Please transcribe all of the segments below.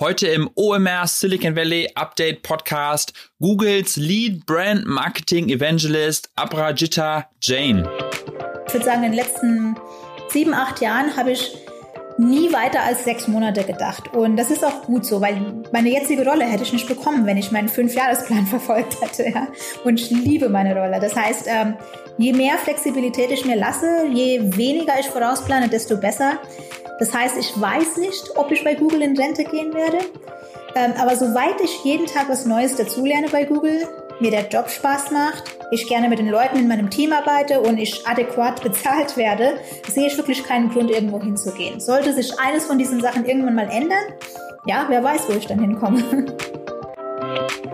Heute im OMR Silicon Valley Update Podcast Googles Lead Brand Marketing Evangelist Abrajita Jain. Ich würde sagen, in den letzten sieben, acht Jahren habe ich nie weiter als sechs Monate gedacht. Und das ist auch gut so, weil meine jetzige Rolle hätte ich nicht bekommen, wenn ich meinen Fünfjahresplan verfolgt hätte. Ja? Und ich liebe meine Rolle. Das heißt, ähm, je mehr Flexibilität ich mir lasse, je weniger ich vorausplane, desto besser. Das heißt, ich weiß nicht, ob ich bei Google in Rente gehen werde. Ähm, aber soweit ich jeden Tag was Neues dazulerne bei Google, mir der Job Spaß macht, ich gerne mit den Leuten in meinem Team arbeite und ich adäquat bezahlt werde, sehe ich wirklich keinen Grund, irgendwo hinzugehen. Sollte sich eines von diesen Sachen irgendwann mal ändern, ja, wer weiß, wo ich dann hinkomme.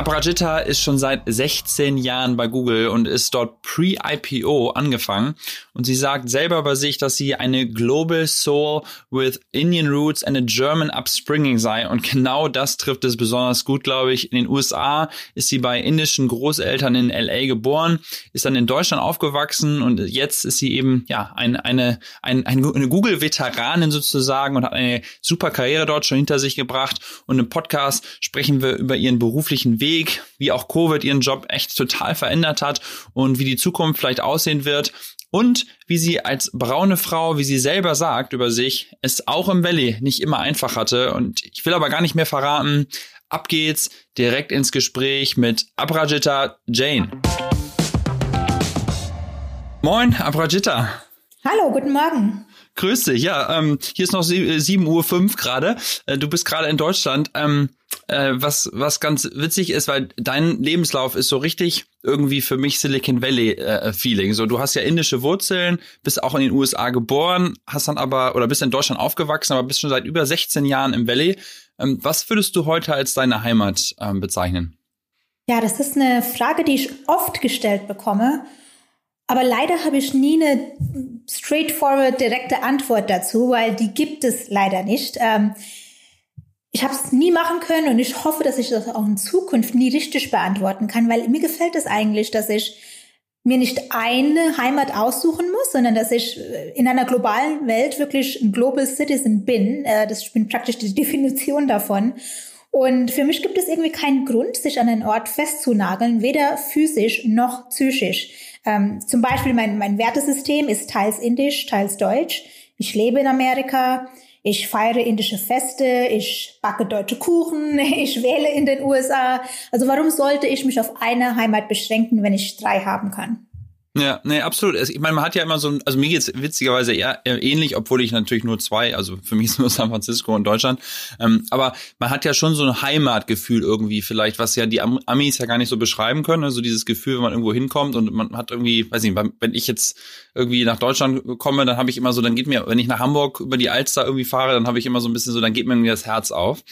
Aprajita ist schon seit 16 Jahren bei Google und ist dort pre-IPO angefangen. Und sie sagt selber bei sich, dass sie eine Global Soul with Indian Roots and a German Upspringing sei. Und genau das trifft es besonders gut, glaube ich. In den USA ist sie bei indischen Großeltern in LA geboren, ist dann in Deutschland aufgewachsen und jetzt ist sie eben, ja, eine, eine, eine, eine Google-Veteranin sozusagen und hat eine super Karriere dort schon hinter sich gebracht. Und im Podcast sprechen wir über ihren beruflichen Weg Weg, wie auch Covid ihren Job echt total verändert hat und wie die Zukunft vielleicht aussehen wird und wie sie als braune Frau, wie sie selber sagt über sich, es auch im Valley nicht immer einfach hatte. Und ich will aber gar nicht mehr verraten. Ab geht's direkt ins Gespräch mit Abrajita Jane. Moin, Abrajita. Hallo, guten Morgen. Grüß dich. Ja, ähm, hier ist noch 7.05 Uhr fünf gerade. Äh, du bist gerade in Deutschland. Ähm, äh, was, was ganz witzig ist, weil dein Lebenslauf ist so richtig irgendwie für mich Silicon Valley äh, Feeling. So, du hast ja indische Wurzeln, bist auch in den USA geboren, hast dann aber, oder bist in Deutschland aufgewachsen, aber bist schon seit über 16 Jahren im Valley. Ähm, was würdest du heute als deine Heimat ähm, bezeichnen? Ja, das ist eine Frage, die ich oft gestellt bekomme. Aber leider habe ich nie eine straightforward, direkte Antwort dazu, weil die gibt es leider nicht. Ähm, ich habe es nie machen können und ich hoffe, dass ich das auch in Zukunft nie richtig beantworten kann, weil mir gefällt es eigentlich, dass ich mir nicht eine Heimat aussuchen muss, sondern dass ich äh, in einer globalen Welt wirklich ein Global Citizen bin. Äh, das, ich bin praktisch die Definition davon. Und für mich gibt es irgendwie keinen Grund, sich an einen Ort festzunageln, weder physisch noch psychisch. Ähm, zum Beispiel mein, mein Wertesystem ist teils indisch, teils deutsch. Ich lebe in Amerika. Ich feiere indische Feste, ich backe deutsche Kuchen, ich wähle in den USA. Also warum sollte ich mich auf eine Heimat beschränken, wenn ich drei haben kann? Ja, nee, absolut. Ich meine, man hat ja immer so, also mir geht's witzigerweise eher, eher ähnlich, obwohl ich natürlich nur zwei, also für mich ist nur San Francisco und Deutschland. Ähm, aber man hat ja schon so ein Heimatgefühl irgendwie vielleicht, was ja die Amis ja gar nicht so beschreiben können. Also dieses Gefühl, wenn man irgendwo hinkommt und man hat irgendwie, weiß nicht, wenn ich jetzt irgendwie nach Deutschland komme, dann habe ich immer so, dann geht mir, wenn ich nach Hamburg über die Alster irgendwie fahre, dann habe ich immer so ein bisschen so, dann geht mir irgendwie das Herz auf.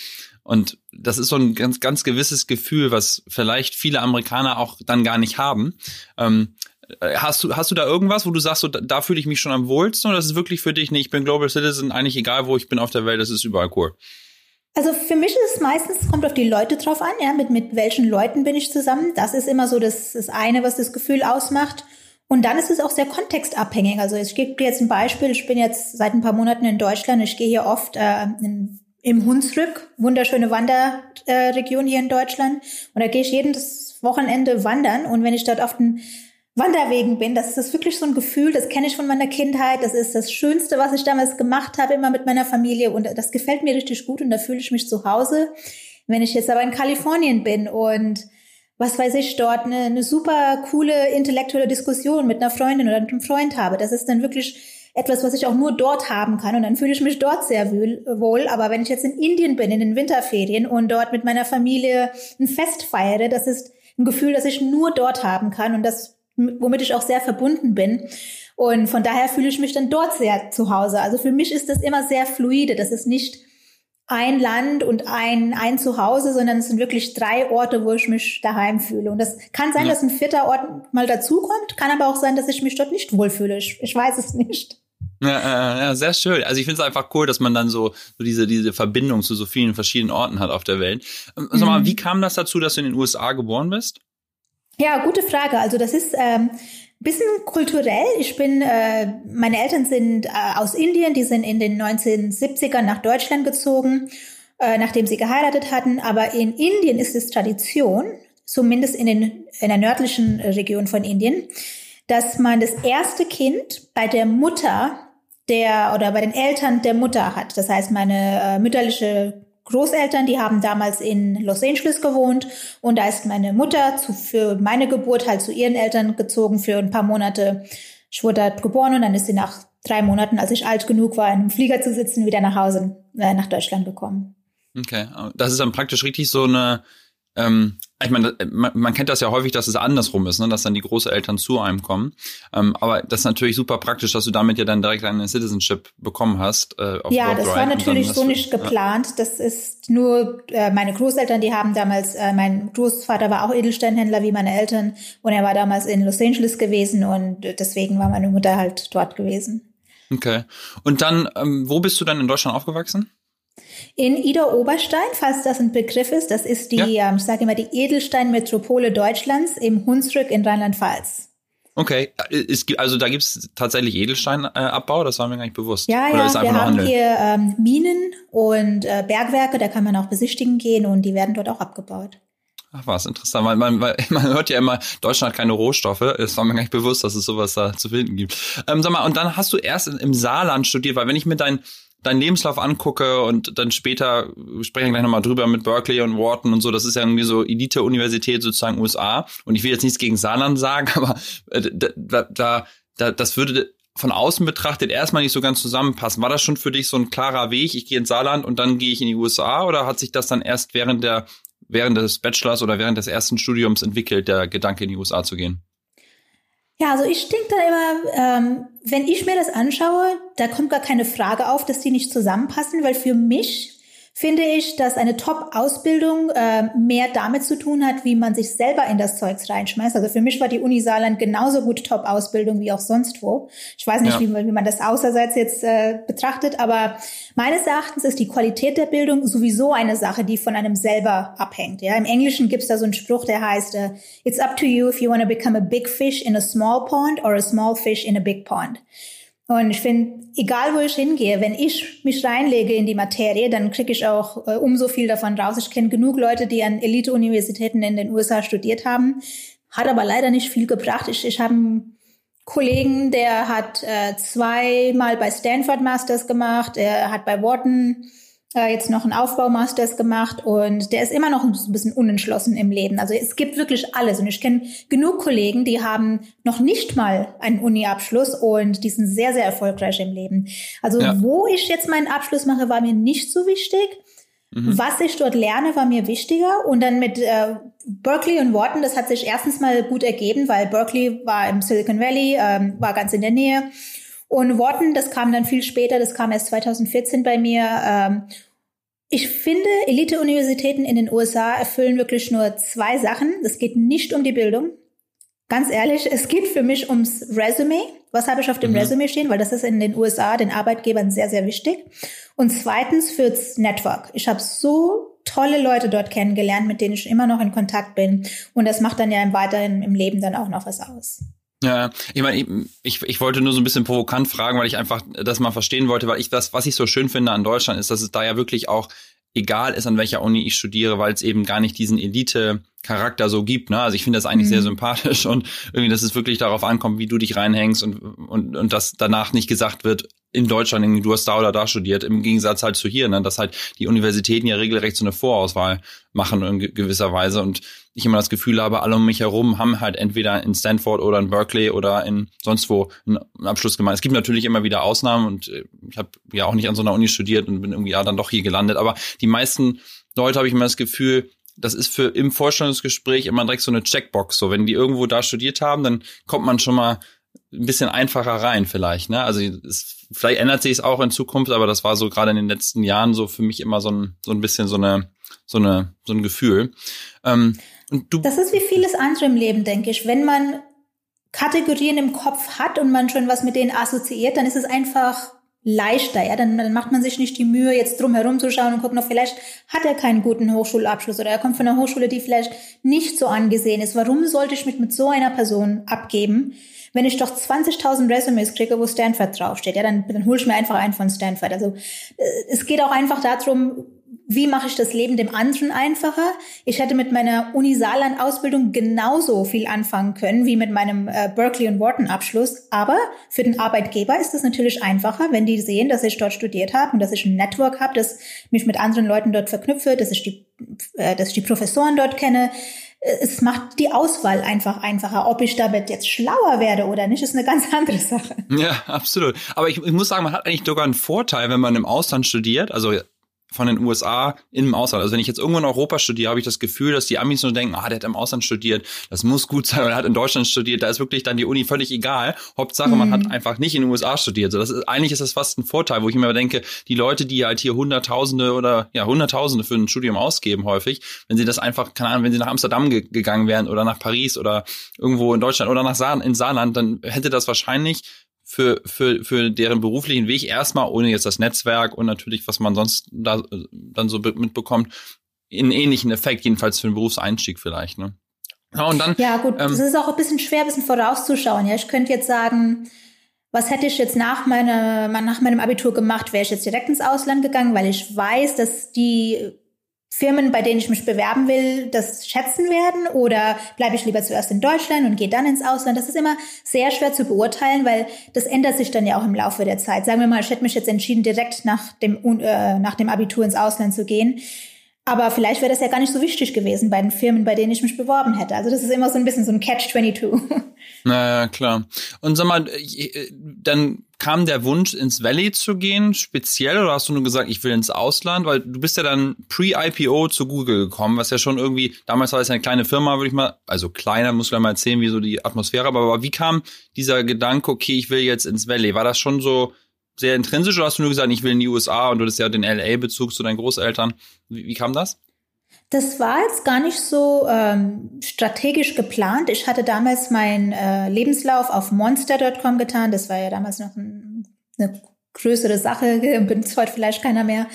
Und das ist so ein ganz, ganz gewisses Gefühl, was vielleicht viele Amerikaner auch dann gar nicht haben. Ähm, äh, hast du, hast du da irgendwas, wo du sagst, so, da, fühle ich mich schon am wohlsten oder ist wirklich für dich, nee, ich bin Global Citizen, eigentlich egal, wo ich bin auf der Welt, das ist überall cool? Also für mich ist es meistens, kommt auf die Leute drauf an, ja, mit, mit welchen Leuten bin ich zusammen. Das ist immer so das, das eine, was das Gefühl ausmacht. Und dann ist es auch sehr kontextabhängig. Also ich gebe dir jetzt ein Beispiel. Ich bin jetzt seit ein paar Monaten in Deutschland. Ich gehe hier oft äh, in, im Hunsrück, wunderschöne Wanderregion äh, hier in Deutschland. Und da gehe ich jedes Wochenende wandern. Und wenn ich dort auf den Wanderwegen bin. Das ist wirklich so ein Gefühl, das kenne ich von meiner Kindheit. Das ist das Schönste, was ich damals gemacht habe, immer mit meiner Familie. Und das gefällt mir richtig gut und da fühle ich mich zu Hause. Wenn ich jetzt aber in Kalifornien bin und was weiß ich, dort eine, eine super coole intellektuelle Diskussion mit einer Freundin oder mit einem Freund habe, das ist dann wirklich etwas, was ich auch nur dort haben kann und dann fühle ich mich dort sehr wohl. Aber wenn ich jetzt in Indien bin, in den Winterferien und dort mit meiner Familie ein Fest feiere, das ist ein Gefühl, das ich nur dort haben kann und das womit ich auch sehr verbunden bin. Und von daher fühle ich mich dann dort sehr zu Hause. Also für mich ist das immer sehr fluide. Das ist nicht ein Land und ein, ein Zuhause, sondern es sind wirklich drei Orte, wo ich mich daheim fühle. Und das kann sein, ja. dass ein vierter Ort mal dazukommt, kann aber auch sein, dass ich mich dort nicht wohlfühle. Ich, ich weiß es nicht. Ja, ja, sehr schön. Also ich finde es einfach cool, dass man dann so, so diese, diese Verbindung zu so vielen verschiedenen Orten hat auf der Welt. Ähm, sag mal, mhm. wie kam das dazu, dass du in den USA geboren bist? Ja, gute Frage. Also das ist ähm, bisschen kulturell. Ich bin, äh, meine Eltern sind äh, aus Indien, die sind in den 1970ern nach Deutschland gezogen, äh, nachdem sie geheiratet hatten. Aber in Indien ist es Tradition, zumindest in, den, in der nördlichen Region von Indien, dass man das erste Kind bei der Mutter der oder bei den Eltern der Mutter hat. Das heißt, meine äh, mütterliche Großeltern, die haben damals in Los Angeles gewohnt und da ist meine Mutter zu, für meine Geburt halt zu ihren Eltern gezogen für ein paar Monate. Ich wurde dort geboren und dann ist sie nach drei Monaten, als ich alt genug war, in einem Flieger zu sitzen, wieder nach Hause, äh, nach Deutschland gekommen. Okay, das ist dann praktisch richtig so eine ähm, ich meine, man, man, kennt das ja häufig, dass es andersrum ist, ne? dass dann die Großeltern zu einem kommen. Ähm, aber das ist natürlich super praktisch, dass du damit ja dann direkt eine Citizenship bekommen hast. Äh, ja, das war natürlich so nicht geplant. Ja. Das ist nur äh, meine Großeltern, die haben damals, äh, mein Großvater war auch Edelsteinhändler wie meine Eltern und er war damals in Los Angeles gewesen und deswegen war meine Mutter halt dort gewesen. Okay. Und dann, ähm, wo bist du dann in Deutschland aufgewachsen? In Ida Oberstein, falls das ein Begriff ist, das ist die, ja. ähm, ich sage immer, die Edelsteinmetropole Deutschlands im Hunsrück in Rheinland-Pfalz. Okay, es gibt, also da gibt es tatsächlich Edelsteinabbau, das war mir gar nicht bewusst. Ja, ja, wir haben Handel? hier ähm, Minen und äh, Bergwerke, da kann man auch besichtigen gehen und die werden dort auch abgebaut. Ach was, interessant. Man, man, man hört ja immer, Deutschland hat keine Rohstoffe. Es war mir gar nicht bewusst, dass es sowas da zu finden gibt. Ähm, sag mal, und dann hast du erst im Saarland studiert, weil wenn ich mir dein deinen Lebenslauf angucke und dann später, wir sprechen gleich nochmal drüber mit Berkeley und Wharton und so, das ist ja irgendwie so Elite-Universität sozusagen USA. Und ich will jetzt nichts gegen Saarland sagen, aber äh, da, da, da, das würde von außen betrachtet erstmal nicht so ganz zusammenpassen. War das schon für dich so ein klarer Weg? Ich gehe ins Saarland und dann gehe ich in die USA oder hat sich das dann erst während der während des Bachelors oder während des ersten Studiums entwickelt, der Gedanke in die USA zu gehen? Ja, also ich denke dann immer, ähm, wenn ich mir das anschaue, da kommt gar keine Frage auf, dass die nicht zusammenpassen, weil für mich finde ich, dass eine Top-Ausbildung äh, mehr damit zu tun hat, wie man sich selber in das Zeugs reinschmeißt. Also für mich war die Uni Saarland genauso gut Top-Ausbildung wie auch sonst wo. Ich weiß nicht, ja. wie, wie, man das außerseits jetzt äh, betrachtet, aber meines Erachtens ist die Qualität der Bildung sowieso eine Sache, die von einem selber abhängt. Ja, Im Englischen gibt es da so einen Spruch, der heißt, uh, It's up to you if you want to become a big fish in a small pond or a small fish in a big pond. Und ich finde, egal wo ich hingehe, wenn ich mich reinlege in die Materie, dann kriege ich auch äh, umso viel davon raus. Ich kenne genug Leute, die an Elite-Universitäten in den USA studiert haben, hat aber leider nicht viel gebracht. Ich, ich habe einen Kollegen, der hat äh, zweimal bei Stanford Masters gemacht, er hat bei Wharton äh, jetzt noch einen Aufbaumasters gemacht und der ist immer noch ein bisschen unentschlossen im Leben. Also es gibt wirklich alles und ich kenne genug Kollegen, die haben noch nicht mal einen Uni-Abschluss und die sind sehr, sehr erfolgreich im Leben. Also ja. wo ich jetzt meinen Abschluss mache, war mir nicht so wichtig. Mhm. Was ich dort lerne, war mir wichtiger. Und dann mit äh, Berkeley und Wharton, das hat sich erstens mal gut ergeben, weil Berkeley war im Silicon Valley, ähm, war ganz in der Nähe. Und Wharton, das kam dann viel später, das kam erst 2014 bei mir. Ähm, ich finde, Elite-Universitäten in den USA erfüllen wirklich nur zwei Sachen. Es geht nicht um die Bildung. Ganz ehrlich, es geht für mich ums Resume. Was habe ich auf dem mhm. Resume stehen? Weil das ist in den USA den Arbeitgebern sehr, sehr wichtig. Und zweitens fürs Network. Ich habe so tolle Leute dort kennengelernt, mit denen ich immer noch in Kontakt bin. Und das macht dann ja im weiteren im Leben dann auch noch was aus. Ja, ich meine, ich, ich wollte nur so ein bisschen provokant fragen, weil ich einfach das mal verstehen wollte, weil ich das, was ich so schön finde an Deutschland, ist, dass es da ja wirklich auch egal ist, an welcher Uni ich studiere, weil es eben gar nicht diesen Elite-Charakter so gibt. Ne? Also ich finde das eigentlich mhm. sehr sympathisch und irgendwie, dass es wirklich darauf ankommt, wie du dich reinhängst und, und, und dass danach nicht gesagt wird, in Deutschland irgendwie, du hast da oder da studiert, im Gegensatz halt zu hier, ne? dass halt die Universitäten ja regelrecht so eine Vorauswahl machen in gewisser Weise und ich immer das Gefühl habe, alle um mich herum haben halt entweder in Stanford oder in Berkeley oder in sonst wo einen Abschluss gemacht. Es gibt natürlich immer wieder Ausnahmen und äh, ich habe ja auch nicht an so einer Uni studiert und bin irgendwie ja dann doch hier gelandet, aber die meisten Leute habe ich immer das Gefühl, das ist für im Vorstellungsgespräch immer direkt so eine Checkbox. So, wenn die irgendwo da studiert haben, dann kommt man schon mal ein bisschen einfacher rein vielleicht. Ne? Also es, vielleicht ändert sich es auch in Zukunft, aber das war so gerade in den letzten Jahren so für mich immer so ein so ein bisschen so eine so eine so ein Gefühl. Ähm, und du, das ist wie vieles andere im Leben, denke ich. Wenn man Kategorien im Kopf hat und man schon was mit denen assoziiert, dann ist es einfach leichter, ja, dann, dann macht man sich nicht die Mühe, jetzt drum herum zu schauen und gucken, ob vielleicht hat er keinen guten Hochschulabschluss oder er kommt von einer Hochschule, die vielleicht nicht so angesehen ist. Warum sollte ich mich mit so einer Person abgeben? Wenn ich doch 20.000 Resumes kriege, wo Stanford draufsteht, ja, dann, dann hole ich mir einfach einen von Stanford. Also äh, es geht auch einfach darum, wie mache ich das Leben dem anderen einfacher? Ich hätte mit meiner Uni Saarland Ausbildung genauso viel anfangen können wie mit meinem äh, Berkeley und Wharton Abschluss. Aber für den Arbeitgeber ist es natürlich einfacher, wenn die sehen, dass ich dort studiert habe und dass ich ein Network habe, das mich mit anderen Leuten dort verknüpfe, dass ich die, äh, dass ich die Professoren dort kenne. Es macht die Auswahl einfach einfacher. Ob ich damit jetzt schlauer werde oder nicht, ist eine ganz andere Sache. Ja, absolut. Aber ich, ich muss sagen, man hat eigentlich sogar einen Vorteil, wenn man im Ausland studiert. Also von den USA im Ausland. Also wenn ich jetzt irgendwo in Europa studiere, habe ich das Gefühl, dass die Amis nur denken, ah, der hat im Ausland studiert, das muss gut sein, oder er hat in Deutschland studiert, da ist wirklich dann die Uni völlig egal. Hauptsache, mhm. man hat mhm. einfach nicht in den USA studiert. So, das ist, eigentlich ist das fast ein Vorteil, wo ich mir denke, die Leute, die halt hier Hunderttausende oder ja Hunderttausende für ein Studium ausgeben häufig, wenn sie das einfach, keine Ahnung, wenn sie nach Amsterdam ge gegangen wären oder nach Paris oder irgendwo in Deutschland oder nach Sa in Saarland, dann hätte das wahrscheinlich für, für, für deren beruflichen Weg erstmal, ohne jetzt das Netzwerk und natürlich, was man sonst da dann so mitbekommt, einen ähnlichen Effekt, jedenfalls für den Berufseinstieg vielleicht, ne? Ja, und dann, ja gut, ähm, das ist auch ein bisschen schwer, ein bisschen vorauszuschauen. Ja, ich könnte jetzt sagen, was hätte ich jetzt nach, meiner, nach meinem Abitur gemacht? Wäre ich jetzt direkt ins Ausland gegangen, weil ich weiß, dass die Firmen, bei denen ich mich bewerben will, das schätzen werden? Oder bleibe ich lieber zuerst in Deutschland und gehe dann ins Ausland? Das ist immer sehr schwer zu beurteilen, weil das ändert sich dann ja auch im Laufe der Zeit. Sagen wir mal, ich hätte mich jetzt entschieden, direkt nach dem, äh, nach dem Abitur ins Ausland zu gehen. Aber vielleicht wäre das ja gar nicht so wichtig gewesen bei den Firmen, bei denen ich mich beworben hätte. Also das ist immer so ein bisschen so ein Catch-22. Naja, klar. Und sag mal, äh, dann kam der Wunsch, ins Valley zu gehen, speziell, oder hast du nur gesagt, ich will ins Ausland? Weil du bist ja dann pre-IPO zu Google gekommen, was ja schon irgendwie, damals war es eine kleine Firma, würde ich mal, also kleiner, muss ich mal erzählen, wie so die Atmosphäre, aber, aber wie kam dieser Gedanke, okay, ich will jetzt ins Valley? War das schon so sehr intrinsisch oder hast du nur gesagt, ich will in die USA und du hast ja den LA-Bezug zu deinen Großeltern? Wie, wie kam das? Das war jetzt gar nicht so ähm, strategisch geplant. Ich hatte damals meinen äh, Lebenslauf auf monster.com getan. Das war ja damals noch ein, eine größere Sache, benutzt heute vielleicht keiner mehr.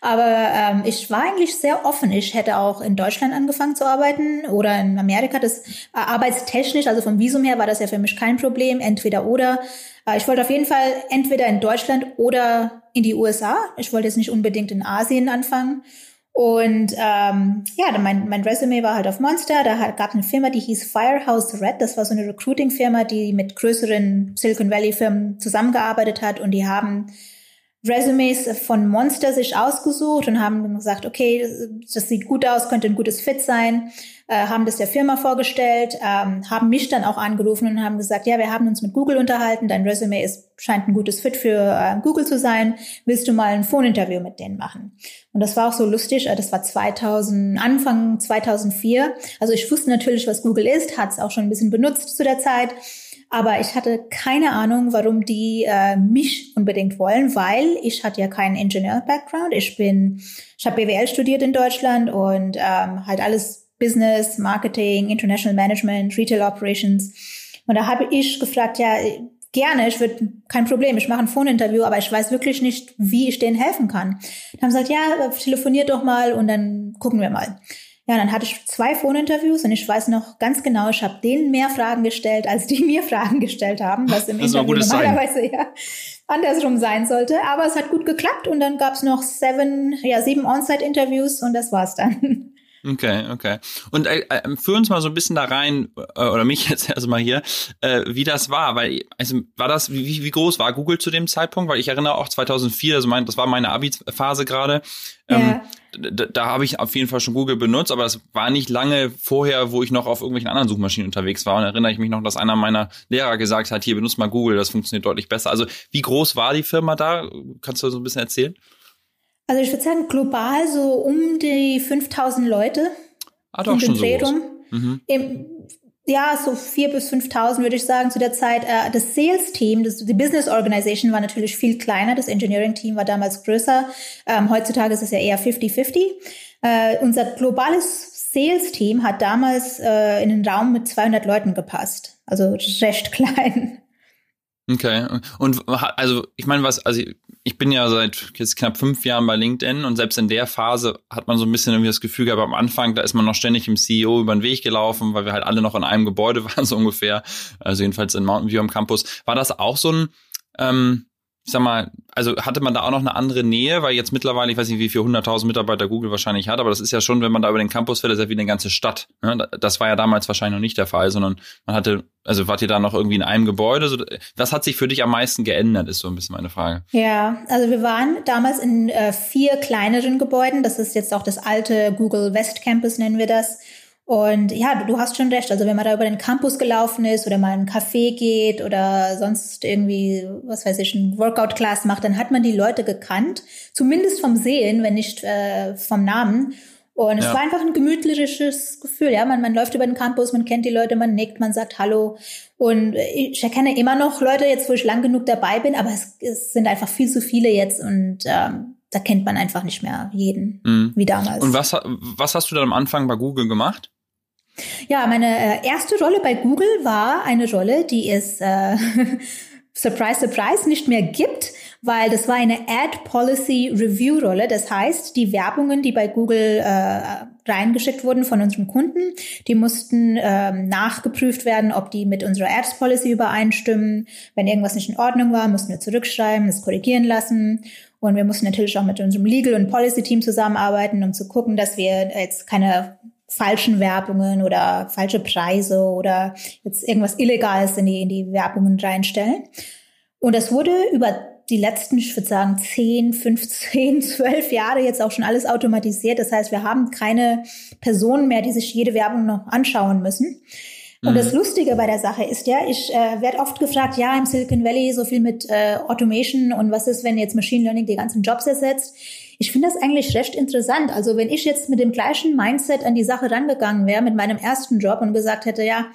Aber ähm, ich war eigentlich sehr offen. Ich hätte auch in Deutschland angefangen zu arbeiten oder in Amerika. Das äh, arbeitstechnisch, also vom Visum her, war das ja für mich kein Problem. Entweder oder. Äh, ich wollte auf jeden Fall entweder in Deutschland oder in die USA. Ich wollte jetzt nicht unbedingt in Asien anfangen. Und ähm, ja, mein, mein Resume war halt auf Monster. Da gab es eine Firma, die hieß Firehouse Red. Das war so eine Recruiting-Firma, die mit größeren Silicon Valley-Firmen zusammengearbeitet hat. Und die haben Resumes von Monster sich ausgesucht und haben gesagt, okay, das sieht gut aus, könnte ein gutes Fit sein äh, haben das der Firma vorgestellt, ähm, haben mich dann auch angerufen und haben gesagt, ja, wir haben uns mit Google unterhalten, dein Resume ist, scheint ein gutes Fit für äh, Google zu sein, willst du mal ein Phone-Interview mit denen machen? Und das war auch so lustig, äh, das war 2000, Anfang 2004, also ich wusste natürlich, was Google ist, hat es auch schon ein bisschen benutzt zu der Zeit, aber ich hatte keine Ahnung, warum die äh, mich unbedingt wollen, weil ich hatte ja keinen Ingenieur-Background. Ich bin, ich habe BWL studiert in Deutschland und ähm, halt alles Business, Marketing, International Management, Retail Operations. Und da habe ich gefragt, ja, gerne, ich würde, kein Problem, ich mache ein Phone-Interview, aber ich weiß wirklich nicht, wie ich denen helfen kann. Dann haben sie gesagt, ja, telefoniert doch mal und dann gucken wir mal. Ja, dann hatte ich zwei Phone-Interviews und ich weiß noch ganz genau, ich habe denen mehr Fragen gestellt, als die mir Fragen gestellt haben, was im das Interview normalerweise ja andersrum sein sollte. Aber es hat gut geklappt und dann gab es noch seven, ja, sieben On-Site-Interviews und das war's dann. Okay, okay. Und äh, äh, führ uns mal so ein bisschen da rein, äh, oder mich jetzt erstmal hier, äh, wie das war, weil, also war das, wie, wie groß war Google zu dem Zeitpunkt? Weil ich erinnere auch 2004, also mein, das war meine Abi-Phase gerade. Ähm, ja. Da, da habe ich auf jeden Fall schon Google benutzt, aber das war nicht lange vorher, wo ich noch auf irgendwelchen anderen Suchmaschinen unterwegs war. Und erinnere ich mich noch, dass einer meiner Lehrer gesagt hat, hier benutzt mal Google, das funktioniert deutlich besser. Also wie groß war die Firma da? Kannst du so ein bisschen erzählen? Also ich würde sagen, global so um die 5000 Leute. Ah, doch, schon so. Mhm. Im, ja, so vier bis 5000 würde ich sagen zu der Zeit. Äh, das Sales-Team, die Business Organization war natürlich viel kleiner. Das Engineering-Team war damals größer. Ähm, heutzutage ist es ja eher 50-50. Äh, unser globales Sales-Team hat damals äh, in einen Raum mit 200 Leuten gepasst. Also recht klein. Okay. Und also ich meine, was, also ich bin ja seit jetzt knapp fünf Jahren bei LinkedIn und selbst in der Phase hat man so ein bisschen irgendwie das Gefühl gehabt, am Anfang, da ist man noch ständig im CEO über den Weg gelaufen, weil wir halt alle noch in einem Gebäude waren, so ungefähr. Also jedenfalls in Mountain View am Campus. War das auch so ein, ähm, ich sag mal, also hatte man da auch noch eine andere Nähe, weil jetzt mittlerweile, ich weiß nicht, wie viele hunderttausend Mitarbeiter Google wahrscheinlich hat, aber das ist ja schon, wenn man da über den Campus fährt, ist ja wie eine ganze Stadt. Ne? Das war ja damals wahrscheinlich noch nicht der Fall, sondern man hatte, also wart ihr da noch irgendwie in einem Gebäude? Was hat sich für dich am meisten geändert, ist so ein bisschen meine Frage. Ja, also wir waren damals in äh, vier kleineren Gebäuden. Das ist jetzt auch das alte Google West Campus, nennen wir das. Und ja, du, du, hast schon recht. Also wenn man da über den Campus gelaufen ist oder mal in einen Café geht oder sonst irgendwie, was weiß ich, ein Workout-Class macht, dann hat man die Leute gekannt. Zumindest vom Sehen, wenn nicht äh, vom Namen. Und es ja. war einfach ein gemütliches Gefühl. Ja, man, man läuft über den Campus, man kennt die Leute, man nickt, man sagt Hallo. Und ich erkenne immer noch Leute jetzt, wo ich lang genug dabei bin, aber es, es sind einfach viel zu viele jetzt und ähm, da kennt man einfach nicht mehr jeden mhm. wie damals. Und was, was hast du dann am Anfang bei Google gemacht? Ja, meine äh, erste Rolle bei Google war eine Rolle, die es äh, surprise, surprise nicht mehr gibt, weil das war eine Ad Policy Review Rolle. Das heißt, die Werbungen, die bei Google äh, reingeschickt wurden von unseren Kunden, die mussten ähm, nachgeprüft werden, ob die mit unserer Ads Policy übereinstimmen. Wenn irgendwas nicht in Ordnung war, mussten wir zurückschreiben, es korrigieren lassen. Und wir mussten natürlich auch mit unserem Legal- und Policy-Team zusammenarbeiten, um zu gucken, dass wir jetzt keine falschen Werbungen oder falsche Preise oder jetzt irgendwas Illegales in die, in die Werbungen reinstellen. Und das wurde über die letzten, ich würde sagen, 10, 15, 12 Jahre jetzt auch schon alles automatisiert. Das heißt, wir haben keine Personen mehr, die sich jede Werbung noch anschauen müssen. Und mhm. das Lustige bei der Sache ist ja, ich äh, werde oft gefragt, ja, im Silicon Valley so viel mit äh, Automation und was ist, wenn jetzt Machine Learning die ganzen Jobs ersetzt? Ich finde das eigentlich recht interessant. Also wenn ich jetzt mit dem gleichen Mindset an die Sache rangegangen wäre, mit meinem ersten Job und gesagt hätte, ja,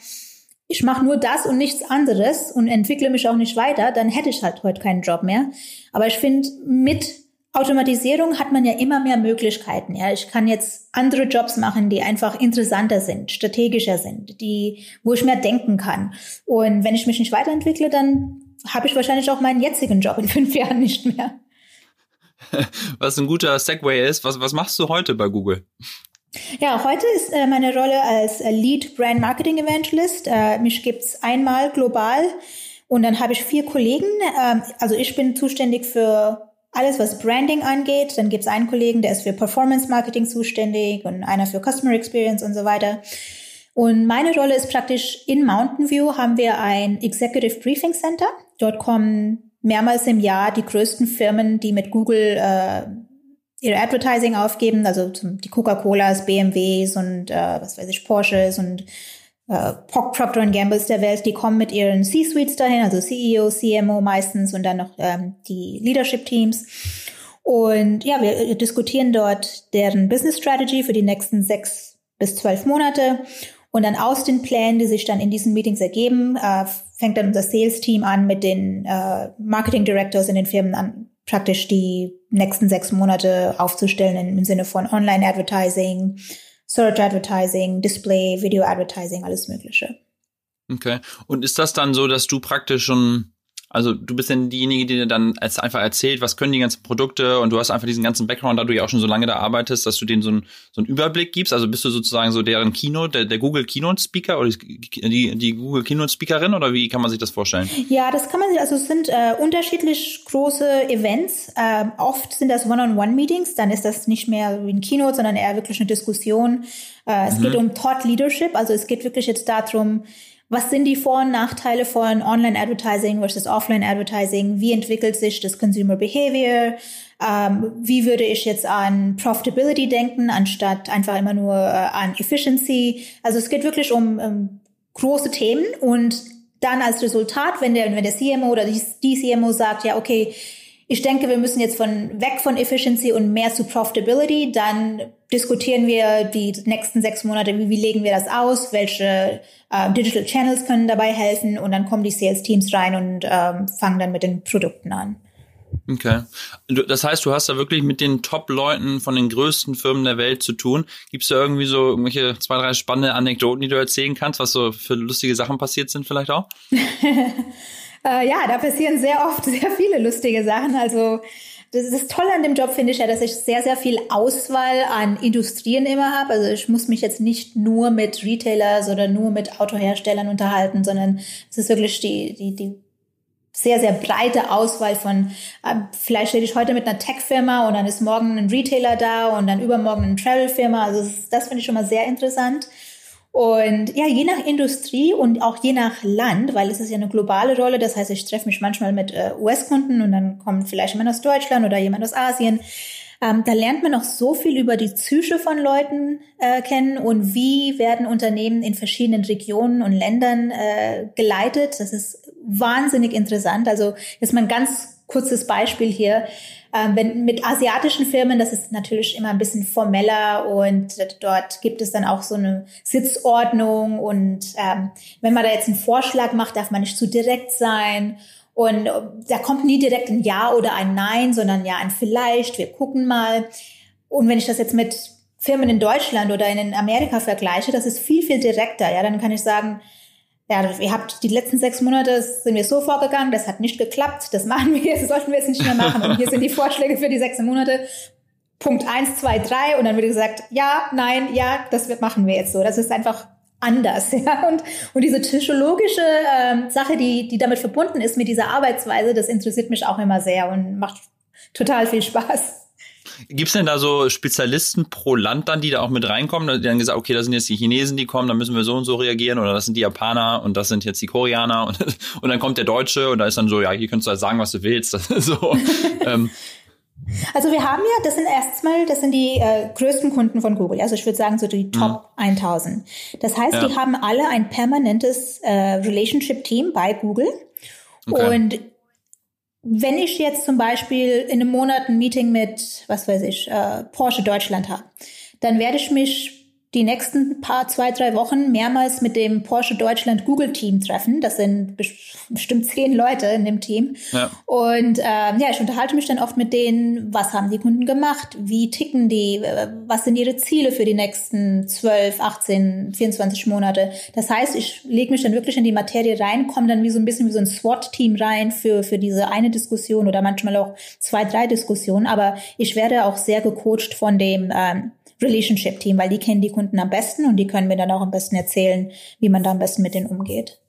ich mache nur das und nichts anderes und entwickle mich auch nicht weiter, dann hätte ich halt heute keinen Job mehr. Aber ich finde, mit Automatisierung hat man ja immer mehr Möglichkeiten. Ja, ich kann jetzt andere Jobs machen, die einfach interessanter sind, strategischer sind, die, wo ich mehr denken kann. Und wenn ich mich nicht weiterentwickle, dann habe ich wahrscheinlich auch meinen jetzigen Job in fünf Jahren nicht mehr. Was ein guter Segway ist. Was, was machst du heute bei Google? Ja, heute ist äh, meine Rolle als äh, Lead Brand Marketing Evangelist. Äh, mich gibt's einmal global und dann habe ich vier Kollegen. Ähm, also ich bin zuständig für alles, was Branding angeht. Dann gibt's einen Kollegen, der ist für Performance Marketing zuständig und einer für Customer Experience und so weiter. Und meine Rolle ist praktisch in Mountain View haben wir ein Executive Briefing Center. Dort kommen mehrmals im Jahr die größten Firmen, die mit Google äh, ihre Advertising aufgeben, also zum, die Coca-Colas, BMWs und äh, was weiß ich, Porsches und äh, Procter Gambles der Welt, die kommen mit ihren C-Suites dahin, also CEO, CMO meistens und dann noch ähm, die Leadership-Teams. Und ja, wir diskutieren dort deren Business Strategy für die nächsten sechs bis zwölf Monate und dann aus den Plänen, die sich dann in diesen Meetings ergeben, äh, fängt dann unser Sales-Team an, mit den äh, Marketing Directors in den Firmen an, praktisch die nächsten sechs Monate aufzustellen im Sinne von Online-Advertising, Search Advertising, Display, Video Advertising, alles Mögliche. Okay. Und ist das dann so, dass du praktisch schon also du bist dann diejenige, die dir dann als einfach erzählt, was können die ganzen Produkte und du hast einfach diesen ganzen Background, da du ja auch schon so lange da arbeitest, dass du denen so, ein, so einen Überblick gibst. Also bist du sozusagen so deren Keynote, der, der Google Keynote Speaker oder die, die Google Keynote Speakerin oder wie kann man sich das vorstellen? Ja, das kann man sich, also es sind äh, unterschiedlich große Events. Äh, oft sind das One-on-One-Meetings, dann ist das nicht mehr wie ein Keynote, sondern eher wirklich eine Diskussion. Äh, es mhm. geht um Thought Leadership, also es geht wirklich jetzt darum, was sind die Vor- und Nachteile von Online-Advertising versus Offline-Advertising? Wie entwickelt sich das Consumer Behavior? Ähm, wie würde ich jetzt an Profitability denken, anstatt einfach immer nur äh, an Efficiency? Also es geht wirklich um, um große Themen und dann als Resultat, wenn der, wenn der CMO oder die, die CMO sagt, ja, okay, ich denke, wir müssen jetzt von weg von Efficiency und mehr zu Profitability. Dann diskutieren wir die nächsten sechs Monate, wie, wie legen wir das aus, welche äh, Digital Channels können dabei helfen und dann kommen die Sales Teams rein und ähm, fangen dann mit den Produkten an. Okay. Das heißt, du hast da wirklich mit den Top-Leuten von den größten Firmen der Welt zu tun. Gibt es da irgendwie so irgendwelche zwei, drei spannende Anekdoten, die du erzählen kannst, was so für lustige Sachen passiert sind vielleicht auch? äh, ja, da passieren sehr oft sehr viele lustige Sachen. Also das, das Tolle an dem Job finde ich ja, dass ich sehr, sehr viel Auswahl an Industrien immer habe. Also ich muss mich jetzt nicht nur mit Retailers oder nur mit Autoherstellern unterhalten, sondern es ist wirklich die, die, die sehr, sehr breite Auswahl von, äh, vielleicht rede ich heute mit einer Tech-Firma und dann ist morgen ein Retailer da und dann übermorgen eine Travel-Firma. Also das, das finde ich schon mal sehr interessant. Und ja, je nach Industrie und auch je nach Land, weil es ist ja eine globale Rolle. Das heißt, ich treffe mich manchmal mit äh, US-Kunden und dann kommt vielleicht jemand aus Deutschland oder jemand aus Asien. Ähm, da lernt man noch so viel über die Psyche von Leuten äh, kennen und wie werden Unternehmen in verschiedenen Regionen und Ländern äh, geleitet. Das ist wahnsinnig interessant. Also jetzt mal ein ganz kurzes Beispiel hier. Ähm, wenn mit asiatischen Firmen, das ist natürlich immer ein bisschen formeller und dort gibt es dann auch so eine Sitzordnung und ähm, wenn man da jetzt einen Vorschlag macht, darf man nicht zu direkt sein und äh, da kommt nie direkt ein Ja oder ein Nein, sondern ja ein Vielleicht, wir gucken mal. Und wenn ich das jetzt mit Firmen in Deutschland oder in Amerika vergleiche, das ist viel, viel direkter. Ja, dann kann ich sagen, ja, ihr habt die letzten sechs Monate sind wir so vorgegangen, das hat nicht geklappt, das machen wir jetzt, das sollten wir jetzt nicht mehr machen. Und hier sind die Vorschläge für die sechs Monate. Punkt eins, zwei, drei. Und dann wird gesagt, ja, nein, ja, das machen wir jetzt so. Das ist einfach anders. Ja? Und, und diese psychologische ähm, Sache, die, die damit verbunden ist, mit dieser Arbeitsweise, das interessiert mich auch immer sehr und macht total viel Spaß. Gibt es denn da so Spezialisten pro Land dann, die da auch mit reinkommen? Die dann gesagt, okay, das sind jetzt die Chinesen, die kommen, da müssen wir so und so reagieren oder das sind die Japaner und das sind jetzt die Koreaner und, und dann kommt der Deutsche und da ist dann so, ja, hier kannst du halt sagen, was du willst. So. ähm. Also wir haben ja, das sind erstmal, das sind die äh, größten Kunden von Google. Also ich würde sagen so die Top mhm. 1000. Das heißt, ja. die haben alle ein permanentes äh, Relationship-Team bei Google. Okay. Und wenn ich jetzt zum Beispiel in einem Monat ein Meeting mit, was weiß ich, äh, Porsche Deutschland habe, dann werde ich mich die nächsten paar, zwei, drei Wochen mehrmals mit dem Porsche Deutschland Google Team treffen. Das sind bestimmt zehn Leute in dem Team. Ja. Und ähm, ja, ich unterhalte mich dann oft mit denen, was haben die Kunden gemacht, wie ticken die, was sind ihre Ziele für die nächsten 12, 18, 24 Monate. Das heißt, ich lege mich dann wirklich in die Materie rein, komme dann wie so ein bisschen wie so ein SWAT-Team rein für, für diese eine Diskussion oder manchmal auch zwei, drei Diskussionen. Aber ich werde auch sehr gecoacht von dem ähm, Relationship Team, weil die kennen die Kunden am besten und die können mir dann auch am besten erzählen, wie man da am besten mit denen umgeht.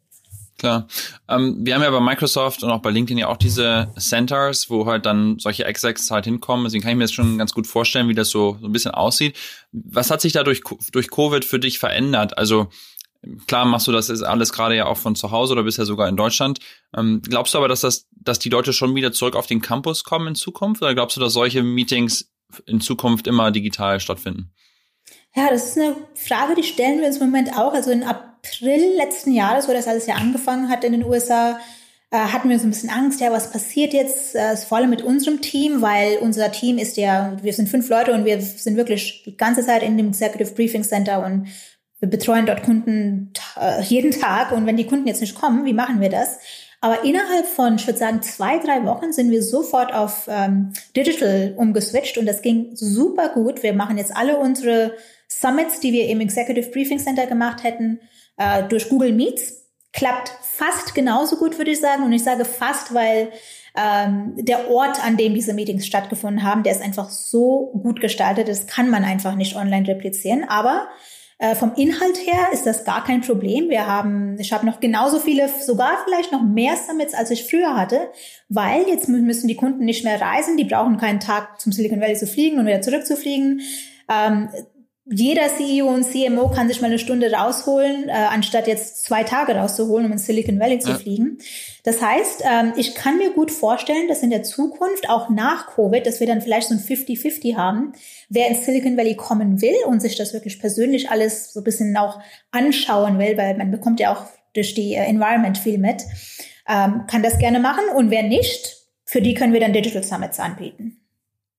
Klar. Ähm, wir haben ja bei Microsoft und auch bei LinkedIn ja auch diese Centers, wo halt dann solche Execs halt hinkommen. Deswegen kann ich mir das schon ganz gut vorstellen, wie das so, so ein bisschen aussieht. Was hat sich da durch, durch Covid für dich verändert? Also klar machst du das alles gerade ja auch von zu Hause oder bisher sogar in Deutschland. Ähm, glaubst du aber, dass das, dass die Leute schon wieder zurück auf den Campus kommen in Zukunft? Oder glaubst du, dass solche Meetings in Zukunft immer digital stattfinden? Ja, das ist eine Frage, die stellen wir uns im Moment auch. Also in April letzten Jahres, wo das alles ja angefangen hat in den USA, äh, hatten wir so ein bisschen Angst, ja, was passiert jetzt, äh, vor allem mit unserem Team, weil unser Team ist ja, wir sind fünf Leute und wir sind wirklich die ganze Zeit in dem Executive Briefing Center und wir betreuen dort Kunden äh, jeden Tag und wenn die Kunden jetzt nicht kommen, wie machen wir das? Aber innerhalb von, ich würde sagen, zwei, drei Wochen sind wir sofort auf ähm, Digital umgeswitcht und das ging super gut. Wir machen jetzt alle unsere Summits, die wir im Executive Briefing Center gemacht hätten, äh, durch Google Meets. Klappt fast genauso gut, würde ich sagen. Und ich sage fast, weil ähm, der Ort, an dem diese Meetings stattgefunden haben, der ist einfach so gut gestaltet, das kann man einfach nicht online replizieren. Aber äh, vom Inhalt her ist das gar kein Problem. Wir haben, ich habe noch genauso viele, sogar vielleicht noch mehr Summits, als ich früher hatte, weil jetzt müssen die Kunden nicht mehr reisen. Die brauchen keinen Tag zum Silicon Valley zu fliegen und wieder zurückzufliegen. Ähm, jeder CEO und CMO kann sich mal eine Stunde rausholen, äh, anstatt jetzt zwei Tage rauszuholen, um ins Silicon Valley zu ja. fliegen. Das heißt, ähm, ich kann mir gut vorstellen, dass in der Zukunft, auch nach Covid, dass wir dann vielleicht so ein 50-50 haben, wer ins Silicon Valley kommen will und sich das wirklich persönlich alles so ein bisschen auch anschauen will, weil man bekommt ja auch durch die äh, Environment viel mit, ähm, kann das gerne machen. Und wer nicht, für die können wir dann Digital Summits anbieten.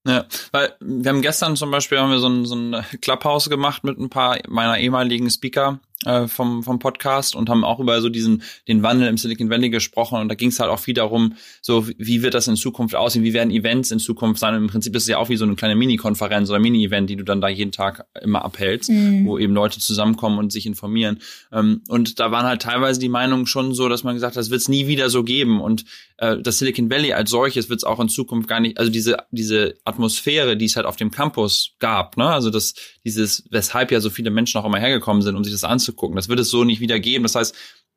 Ja, weil wir haben gestern zum Beispiel haben wir so ein, so ein Clubhouse gemacht mit ein paar meiner ehemaligen Speaker äh, vom, vom Podcast und haben auch über so diesen, den Wandel im Silicon Valley gesprochen. Und da ging es halt auch viel darum, so wie wird das in Zukunft aussehen, wie werden Events in Zukunft sein. Und Im Prinzip ist es ja auch wie so eine kleine Mini-Konferenz oder Mini-Event, die du dann da jeden Tag immer abhältst, mhm. wo eben Leute zusammenkommen und sich informieren. Ähm, und da waren halt teilweise die Meinungen schon so, dass man gesagt hat, das wird es nie wieder so geben. Und äh, das Silicon Valley als solches wird es auch in Zukunft gar nicht, also diese, diese Atmosphäre, die es halt auf dem Campus gab, ne? Also das, dieses, weshalb ja so viele Menschen auch immer hergekommen sind, um sich das anzugucken, das wird es so nicht wieder geben. Das heißt,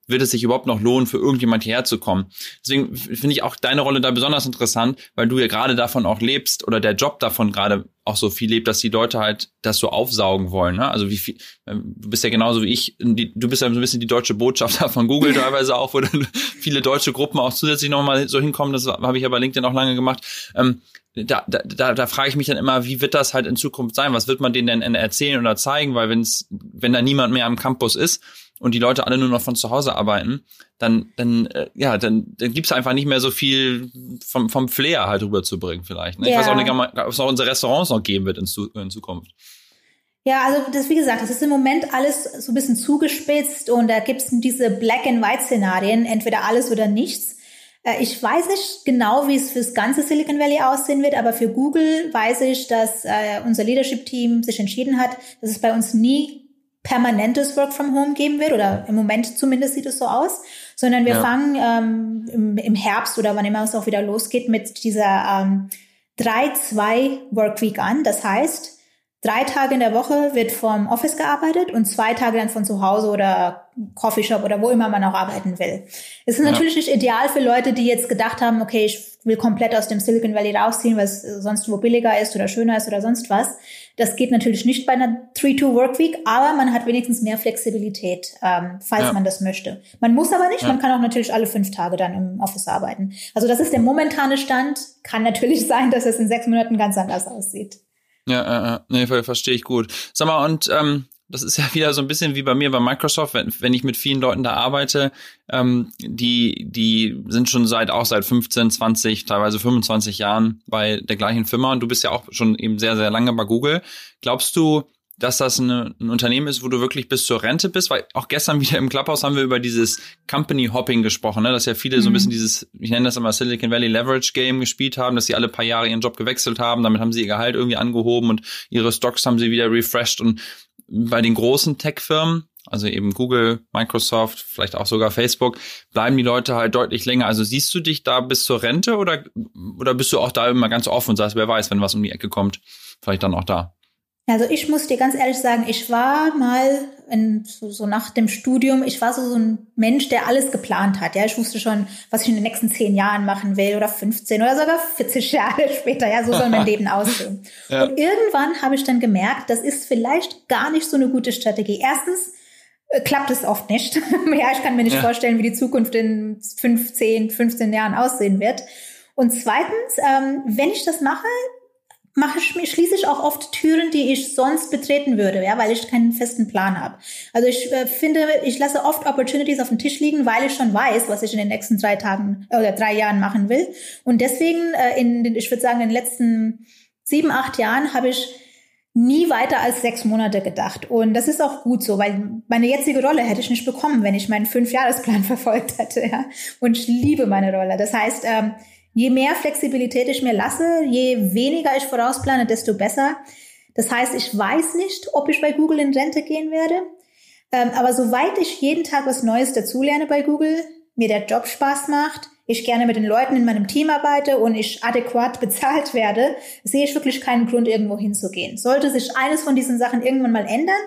wird es sich überhaupt noch lohnen, für irgendjemand hierher zu kommen. Deswegen finde ich auch deine Rolle da besonders interessant, weil du ja gerade davon auch lebst oder der Job davon gerade auch so viel lebt, dass die Leute halt das so aufsaugen wollen. Ne? Also wie viel, ähm, du bist ja genauso wie ich, du bist ja so ein bisschen die deutsche Botschafter von Google teilweise auch, wo dann viele deutsche Gruppen auch zusätzlich nochmal so hinkommen. Das habe ich ja bei LinkedIn auch lange gemacht. Ähm, da, da, da, da frage ich mich dann immer, wie wird das halt in Zukunft sein? Was wird man denen denn erzählen oder zeigen? Weil wenn's, wenn da niemand mehr am Campus ist und die Leute alle nur noch von zu Hause arbeiten, dann, dann, äh, ja, dann, dann gibt's einfach nicht mehr so viel vom, vom Flair halt rüberzubringen vielleicht. Ne? Ja. Ich weiß auch nicht, ob es auch unsere Restaurants noch geben wird in, in Zukunft. Ja, also das, wie gesagt, das ist im Moment alles so ein bisschen zugespitzt und da gibt's diese Black-and-White-Szenarien, entweder alles oder nichts. Äh, ich weiß nicht genau, wie es fürs ganze Silicon Valley aussehen wird, aber für Google weiß ich, dass äh, unser Leadership-Team sich entschieden hat, dass es bei uns nie permanentes Work from Home geben wird, oder im Moment zumindest sieht es so aus, sondern wir ja. fangen ähm, im, im, Herbst oder wann immer es auch wieder losgeht mit dieser ähm, 3-2 Workweek an. Das heißt, drei Tage in der Woche wird vom Office gearbeitet und zwei Tage dann von zu Hause oder Coffeeshop oder wo immer man auch arbeiten will. Es ist ja. natürlich nicht ideal für Leute, die jetzt gedacht haben, okay, ich will komplett aus dem Silicon Valley rausziehen, weil es sonst wo billiger ist oder schöner ist oder sonst was. Das geht natürlich nicht bei einer 3-2-Workweek, aber man hat wenigstens mehr Flexibilität, ähm, falls ja. man das möchte. Man muss aber nicht, ja. man kann auch natürlich alle fünf Tage dann im Office arbeiten. Also das ist der momentane Stand. Kann natürlich sein, dass es in sechs Monaten ganz anders aussieht. Ja, äh, nee, verstehe ich gut. Sag mal, und ähm, das ist ja wieder so ein bisschen wie bei mir bei Microsoft, wenn, wenn ich mit vielen Leuten da arbeite, ähm, die, die sind schon seit auch seit 15, 20, teilweise 25 Jahren bei der gleichen Firma und du bist ja auch schon eben sehr, sehr lange bei Google. Glaubst du, dass das eine, ein Unternehmen ist, wo du wirklich bis zur Rente bist, weil auch gestern wieder im Clubhouse haben wir über dieses Company Hopping gesprochen, ne? dass ja viele mhm. so ein bisschen mhm. dieses, ich nenne das immer Silicon Valley Leverage Game gespielt haben, dass sie alle paar Jahre ihren Job gewechselt haben, damit haben sie ihr Gehalt irgendwie angehoben und ihre Stocks haben sie wieder refreshed und bei den großen Tech-Firmen, also eben Google, Microsoft, vielleicht auch sogar Facebook, bleiben die Leute halt deutlich länger. Also siehst du dich da bis zur Rente oder, oder bist du auch da immer ganz offen und sagst, wer weiß, wenn was um die Ecke kommt, vielleicht dann auch da? Also ich muss dir ganz ehrlich sagen, ich war mal in, so, so nach dem Studium, ich war so, so ein Mensch, der alles geplant hat. Ja, ich wusste schon, was ich in den nächsten zehn Jahren machen will oder 15 oder sogar 40 Jahre später. Ja, so soll mein Leben aussehen. Ja. Und irgendwann habe ich dann gemerkt, das ist vielleicht gar nicht so eine gute Strategie. Erstens äh, klappt es oft nicht. ja, ich kann mir nicht ja. vorstellen, wie die Zukunft in 15, 15 Jahren aussehen wird. Und zweitens, ähm, wenn ich das mache, mache ich, schließe ich auch oft Türen, die ich sonst betreten würde, ja, weil ich keinen festen Plan habe. Also ich äh, finde, ich lasse oft Opportunities auf dem Tisch liegen, weil ich schon weiß, was ich in den nächsten drei Tagen äh, oder drei Jahren machen will. Und deswegen, äh, in den, ich würde sagen, in den letzten sieben, acht Jahren habe ich nie weiter als sechs Monate gedacht. Und das ist auch gut so, weil meine jetzige Rolle hätte ich nicht bekommen, wenn ich meinen Fünfjahresplan verfolgt hätte. Ja? Und ich liebe meine Rolle. Das heißt, ähm, Je mehr Flexibilität ich mir lasse, je weniger ich vorausplane, desto besser. Das heißt, ich weiß nicht, ob ich bei Google in Rente gehen werde. Ähm, aber soweit ich jeden Tag was Neues dazulerne bei Google, mir der Job Spaß macht, ich gerne mit den Leuten in meinem Team arbeite und ich adäquat bezahlt werde, sehe ich wirklich keinen Grund, irgendwo hinzugehen. Sollte sich eines von diesen Sachen irgendwann mal ändern,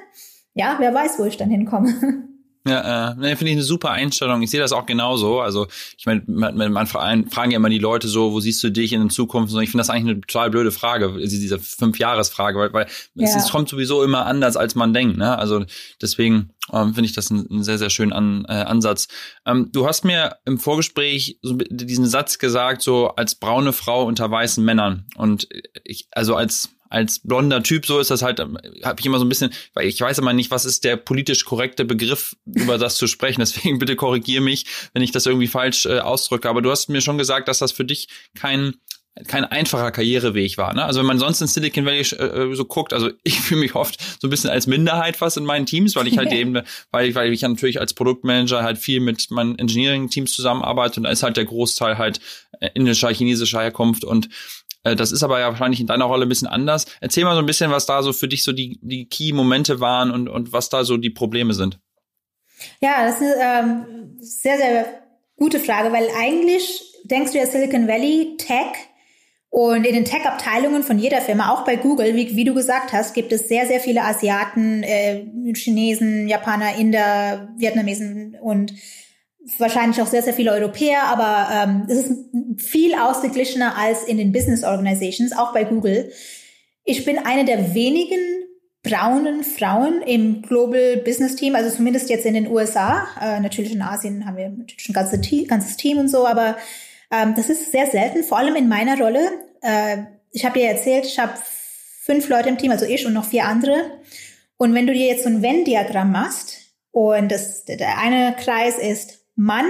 ja, wer weiß, wo ich dann hinkomme. Ja, äh, nee, finde ich eine super Einstellung. Ich sehe das auch genauso. Also ich meine, man, man fragen ja immer die Leute so, wo siehst du dich in der Zukunft? Und ich finde das eigentlich eine total blöde Frage, diese Fünf-Jahres-Frage, weil, weil ja. es, es, kommt sowieso immer anders, als man denkt. Ne? Also deswegen ähm, finde ich das einen, einen, sehr, sehr schönen An, äh, Ansatz. Ähm, du hast mir im Vorgespräch so diesen Satz gesagt, so als braune Frau unter weißen Männern. Und ich, also als als blonder Typ, so ist das halt, habe ich immer so ein bisschen, weil ich weiß immer nicht, was ist der politisch korrekte Begriff, über das zu sprechen. Deswegen bitte korrigier mich, wenn ich das irgendwie falsch äh, ausdrücke. Aber du hast mir schon gesagt, dass das für dich kein kein einfacher Karriereweg war. Ne? Also wenn man sonst in Silicon Valley äh, so guckt, also ich fühle mich oft so ein bisschen als Minderheit fast in meinen Teams, weil ich halt eben, weil ich, weil ich natürlich als Produktmanager halt viel mit meinen Engineering-Teams zusammenarbeite und da ist halt der Großteil halt äh, indischer, chinesischer Herkunft und äh, das ist aber ja wahrscheinlich in deiner Rolle ein bisschen anders. Erzähl mal so ein bisschen, was da so für dich so die, die Key-Momente waren und, und was da so die Probleme sind. Ja, das ist eine ähm, sehr, sehr gute Frage, weil eigentlich denkst du ja Silicon Valley, Tech, und in den Tech-Abteilungen von jeder Firma, auch bei Google, wie, wie, du gesagt hast, gibt es sehr, sehr viele Asiaten, äh, Chinesen, Japaner, Inder, Vietnamesen und wahrscheinlich auch sehr, sehr viele Europäer, aber ähm, es ist viel ausgeglichener als in den Business Organizations, auch bei Google. Ich bin eine der wenigen braunen Frauen im Global Business Team, also zumindest jetzt in den USA. Äh, natürlich in Asien haben wir natürlich ein ganzes Team, ganzes Team und so, aber ähm, das ist sehr selten, vor allem in meiner Rolle. Äh, ich habe dir erzählt, ich habe fünf Leute im Team, also ich und noch vier andere. Und wenn du dir jetzt so ein Venn-Diagramm machst und das, der eine Kreis ist Mann,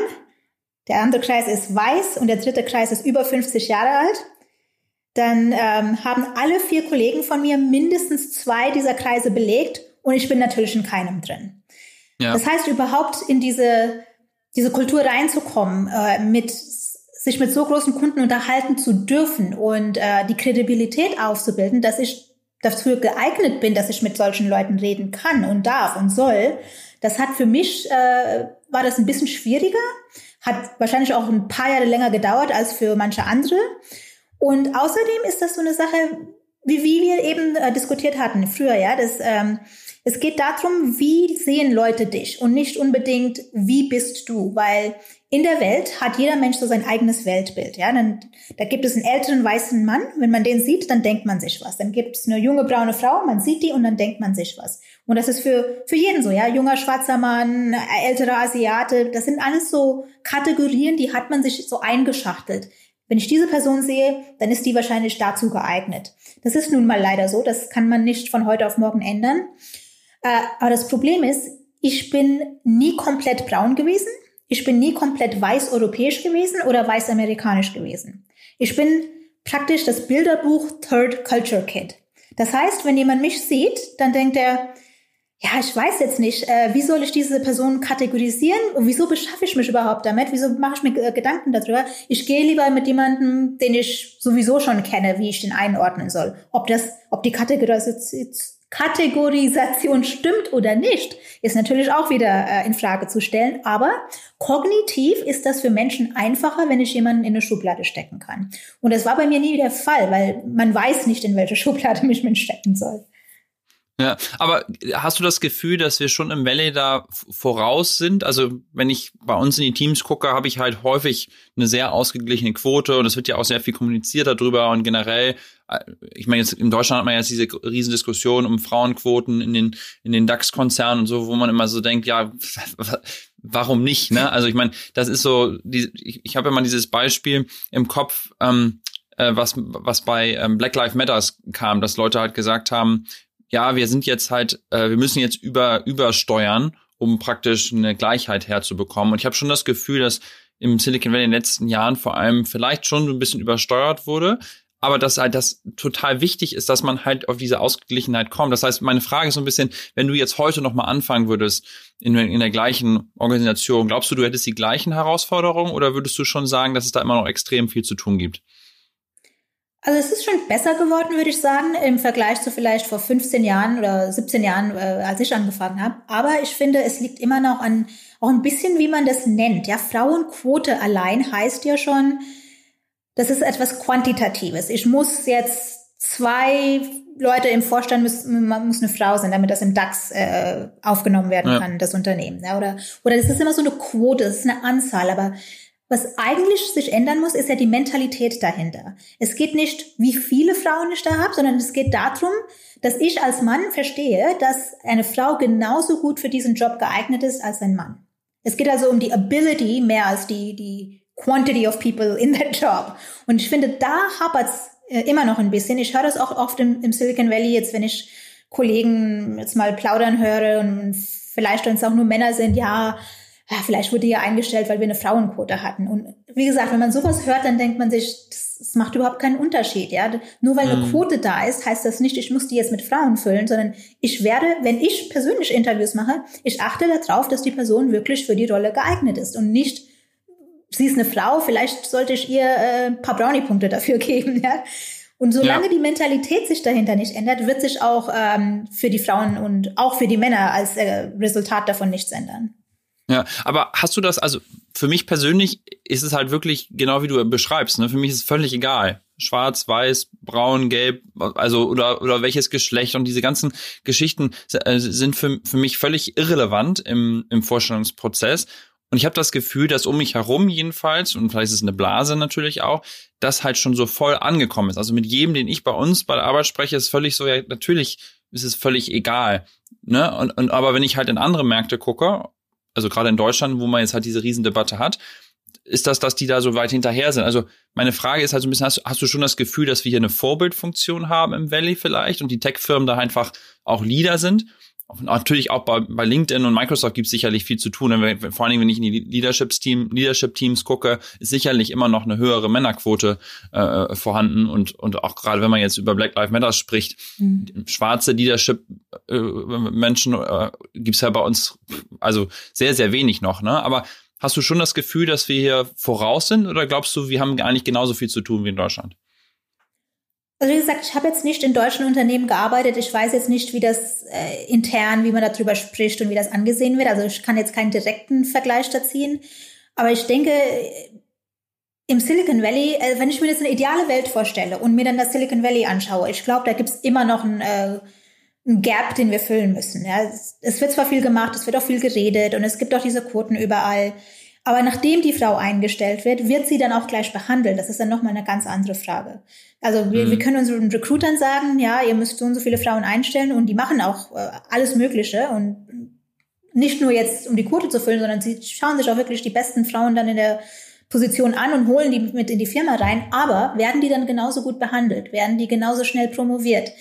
der andere Kreis ist weiß und der dritte Kreis ist über 50 Jahre alt, dann ähm, haben alle vier Kollegen von mir mindestens zwei dieser Kreise belegt und ich bin natürlich in keinem drin. Ja. Das heißt, überhaupt in diese, diese Kultur reinzukommen, äh, mit sich mit so großen Kunden unterhalten zu dürfen und äh, die Kredibilität aufzubilden, dass ich dafür geeignet bin, dass ich mit solchen Leuten reden kann und darf und soll, das hat für mich, äh, war das ein bisschen schwieriger, hat wahrscheinlich auch ein paar Jahre länger gedauert als für manche andere. Und außerdem ist das so eine Sache, wie, wie wir eben äh, diskutiert hatten früher, ja, das, ähm, es geht darum, wie sehen Leute dich und nicht unbedingt, wie bist du, weil in der Welt hat jeder Mensch so sein eigenes Weltbild. Ja, dann, da gibt es einen älteren weißen Mann. Wenn man den sieht, dann denkt man sich was. Dann gibt es eine junge braune Frau, man sieht die und dann denkt man sich was. Und das ist für, für jeden so, ja. Junger schwarzer Mann, älterer Asiate. Das sind alles so Kategorien, die hat man sich so eingeschachtelt. Wenn ich diese Person sehe, dann ist die wahrscheinlich dazu geeignet. Das ist nun mal leider so. Das kann man nicht von heute auf morgen ändern. Äh, aber das Problem ist, ich bin nie komplett braun gewesen. Ich bin nie komplett weiß-europäisch gewesen oder weiß-amerikanisch gewesen. Ich bin praktisch das Bilderbuch Third Culture Kid. Das heißt, wenn jemand mich sieht, dann denkt er, ja, ich weiß jetzt nicht, äh, wie soll ich diese Person kategorisieren und wieso beschaffe ich mich überhaupt damit? Wieso mache ich mir äh, Gedanken darüber? Ich gehe lieber mit jemandem, den ich sowieso schon kenne, wie ich den einordnen soll. Ob das, ob die Kategorisation Kategorisation stimmt oder nicht, ist natürlich auch wieder äh, in Frage zu stellen. Aber kognitiv ist das für Menschen einfacher, wenn ich jemanden in eine Schublade stecken kann. Und das war bei mir nie der Fall, weil man weiß nicht, in welche Schublade mich man stecken soll. Ja, aber hast du das Gefühl, dass wir schon im Valley da voraus sind? Also wenn ich bei uns in die Teams gucke, habe ich halt häufig eine sehr ausgeglichene Quote und es wird ja auch sehr viel kommuniziert darüber und generell, äh, ich meine jetzt in Deutschland hat man jetzt diese Riesendiskussion um Frauenquoten in den in den DAX-Konzernen und so, wo man immer so denkt, ja, warum nicht? Ne? Also ich meine, das ist so, die, ich, ich habe immer dieses Beispiel im Kopf. Ähm, äh, was, was bei ähm, Black Lives Matters kam, dass Leute halt gesagt haben, ja, wir sind jetzt halt, äh, wir müssen jetzt über übersteuern, um praktisch eine Gleichheit herzubekommen. Und ich habe schon das Gefühl, dass im Silicon Valley in den letzten Jahren vor allem vielleicht schon ein bisschen übersteuert wurde, aber dass halt das total wichtig ist, dass man halt auf diese Ausgeglichenheit kommt. Das heißt, meine Frage ist so ein bisschen, wenn du jetzt heute noch mal anfangen würdest in, in der gleichen Organisation, glaubst du, du hättest die gleichen Herausforderungen oder würdest du schon sagen, dass es da immer noch extrem viel zu tun gibt? Also es ist schon besser geworden, würde ich sagen, im Vergleich zu vielleicht vor 15 Jahren oder 17 Jahren, äh, als ich angefangen habe. Aber ich finde, es liegt immer noch an auch ein bisschen, wie man das nennt. Ja, Frauenquote allein heißt ja schon, das ist etwas Quantitatives. Ich muss jetzt zwei Leute im Vorstand müssen, man muss eine Frau sein, damit das im DAX äh, aufgenommen werden ja. kann, das Unternehmen. Ja, oder, oder das ist immer so eine Quote, das ist eine Anzahl, aber was eigentlich sich ändern muss, ist ja die Mentalität dahinter. Es geht nicht, wie viele Frauen ich da habe, sondern es geht darum, dass ich als Mann verstehe, dass eine Frau genauso gut für diesen Job geeignet ist als ein Mann. Es geht also um die Ability mehr als die, die Quantity of people in that job. Und ich finde, da hapert's äh, immer noch ein bisschen. Ich höre das auch oft im, im Silicon Valley jetzt, wenn ich Kollegen jetzt mal plaudern höre und vielleicht, wenn es auch nur Männer sind, ja, ja, vielleicht wurde ja eingestellt, weil wir eine Frauenquote hatten. Und wie gesagt, wenn man sowas hört, dann denkt man sich, das, das macht überhaupt keinen Unterschied. Ja, nur weil eine mhm. Quote da ist, heißt das nicht, ich muss die jetzt mit Frauen füllen, sondern ich werde, wenn ich persönlich Interviews mache, ich achte darauf, dass die Person wirklich für die Rolle geeignet ist und nicht sie ist eine Frau, vielleicht sollte ich ihr äh, ein paar Brownie-Punkte dafür geben. Ja? Und solange ja. die Mentalität sich dahinter nicht ändert, wird sich auch ähm, für die Frauen und auch für die Männer als äh, Resultat davon nichts ändern. Ja, aber hast du das, also für mich persönlich ist es halt wirklich genau wie du beschreibst, ne? Für mich ist es völlig egal. Schwarz, weiß, braun, gelb, also oder oder welches Geschlecht und diese ganzen Geschichten äh, sind für, für mich völlig irrelevant im, im Vorstellungsprozess. Und ich habe das Gefühl, dass um mich herum jedenfalls, und vielleicht ist es eine Blase natürlich auch, das halt schon so voll angekommen ist. Also mit jedem, den ich bei uns bei der Arbeit spreche, ist völlig so, ja, natürlich ist es völlig egal. Ne? Und, und aber wenn ich halt in andere Märkte gucke, also gerade in Deutschland, wo man jetzt halt diese Riesendebatte hat, ist das, dass die da so weit hinterher sind. Also meine Frage ist halt so ein bisschen, hast, hast du schon das Gefühl, dass wir hier eine Vorbildfunktion haben im Valley vielleicht und die Tech-Firmen da einfach auch Leader sind? Natürlich auch bei, bei LinkedIn und Microsoft gibt es sicherlich viel zu tun. Wenn, vor allen Dingen, wenn ich in die Leadership-Team, Leadership-Teams gucke, ist sicherlich immer noch eine höhere Männerquote äh, vorhanden. Und, und auch gerade wenn man jetzt über Black Lives Matter spricht, mhm. schwarze Leadership-Menschen äh, äh, gibt es ja bei uns also sehr, sehr wenig noch. Ne? Aber hast du schon das Gefühl, dass wir hier voraus sind oder glaubst du, wir haben eigentlich genauso viel zu tun wie in Deutschland? Also wie gesagt, ich habe jetzt nicht in deutschen Unternehmen gearbeitet. Ich weiß jetzt nicht, wie das äh, intern, wie man darüber spricht und wie das angesehen wird. Also ich kann jetzt keinen direkten Vergleich da ziehen. Aber ich denke, im Silicon Valley, äh, wenn ich mir jetzt eine ideale Welt vorstelle und mir dann das Silicon Valley anschaue, ich glaube, da gibt's immer noch ein, äh, ein Gap, den wir füllen müssen. Ja. Es, es wird zwar viel gemacht, es wird auch viel geredet und es gibt auch diese Quoten überall. Aber nachdem die Frau eingestellt wird, wird sie dann auch gleich behandelt. Das ist dann nochmal eine ganz andere Frage. Also wir, mhm. wir können unseren Recruitern sagen, ja, ihr müsst so und so viele Frauen einstellen und die machen auch äh, alles Mögliche und nicht nur jetzt, um die Quote zu füllen, sondern sie schauen sich auch wirklich die besten Frauen dann in der Position an und holen die mit in die Firma rein. Aber werden die dann genauso gut behandelt? Werden die genauso schnell promoviert?